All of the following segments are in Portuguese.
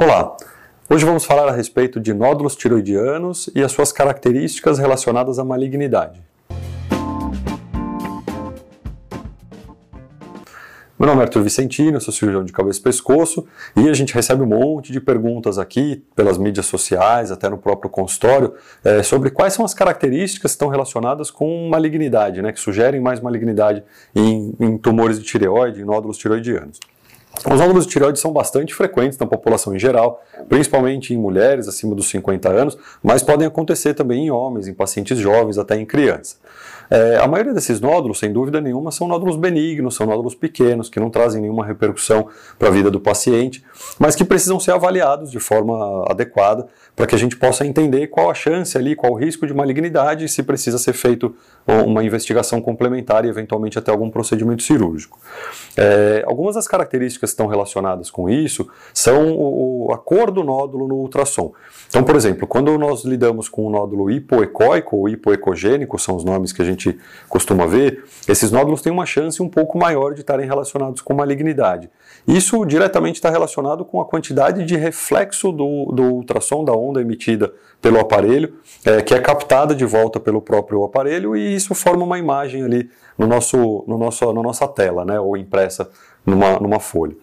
Olá! Hoje vamos falar a respeito de nódulos tiroidianos e as suas características relacionadas à malignidade. Meu nome é Arthur Vicentino, sou cirurgião de cabeça e pescoço e a gente recebe um monte de perguntas aqui pelas mídias sociais, até no próprio consultório, é, sobre quais são as características que estão relacionadas com malignidade, né, que sugerem mais malignidade em, em tumores de tireoide, em nódulos tiroidianos. Os nódulos de tireoide são bastante frequentes na população em geral, principalmente em mulheres acima dos 50 anos, mas podem acontecer também em homens, em pacientes jovens, até em crianças. É, a maioria desses nódulos, sem dúvida nenhuma, são nódulos benignos, são nódulos pequenos, que não trazem nenhuma repercussão para a vida do paciente, mas que precisam ser avaliados de forma adequada para que a gente possa entender qual a chance ali, qual o risco de malignidade e se precisa ser feito uma investigação complementar e eventualmente até algum procedimento cirúrgico. É, algumas das características que estão relacionadas com isso são o, a cor do nódulo no ultrassom. Então, por exemplo, quando nós lidamos com um nódulo hipoecóico ou hipoecogênico, são os nomes que a gente costuma ver, esses nódulos têm uma chance um pouco maior de estarem relacionados com malignidade. Isso diretamente está relacionado com a quantidade de reflexo do, do ultrassom, da onda emitida pelo aparelho, é, que é captada de volta pelo próprio aparelho e isso forma uma imagem ali no nosso, no nosso, na nossa tela, né, ou impressa numa, numa folha.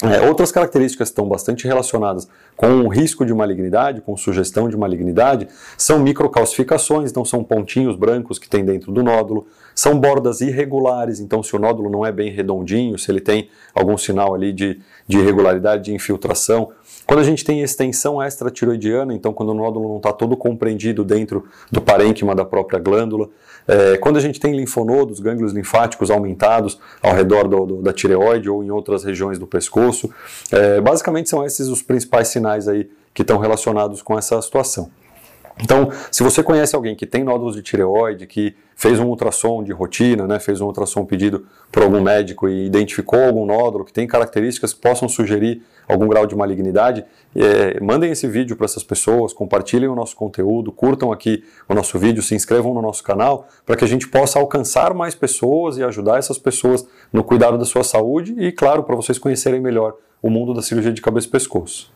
É, outras características que estão bastante relacionadas com o risco de malignidade, com sugestão de malignidade, são microcalcificações, então são pontinhos brancos que tem dentro do nódulo, são bordas irregulares, então se o nódulo não é bem redondinho, se ele tem algum sinal ali de, de irregularidade, de infiltração. Quando a gente tem extensão extratiroidiana, então quando o nódulo não está todo compreendido dentro do parênquima da própria glândula, é, quando a gente tem linfonodos, gânglios linfáticos aumentados ao redor do, do, da tireoide ou em outras regiões do pescoço, é, basicamente são esses os principais sinais aí que estão relacionados com essa situação. Então, se você conhece alguém que tem nódulos de tireoide, que fez um ultrassom de rotina, né, fez um ultrassom pedido por algum médico e identificou algum nódulo que tem características que possam sugerir algum grau de malignidade, é, mandem esse vídeo para essas pessoas, compartilhem o nosso conteúdo, curtam aqui o nosso vídeo, se inscrevam no nosso canal, para que a gente possa alcançar mais pessoas e ajudar essas pessoas no cuidado da sua saúde e, claro, para vocês conhecerem melhor o mundo da cirurgia de cabeça e pescoço.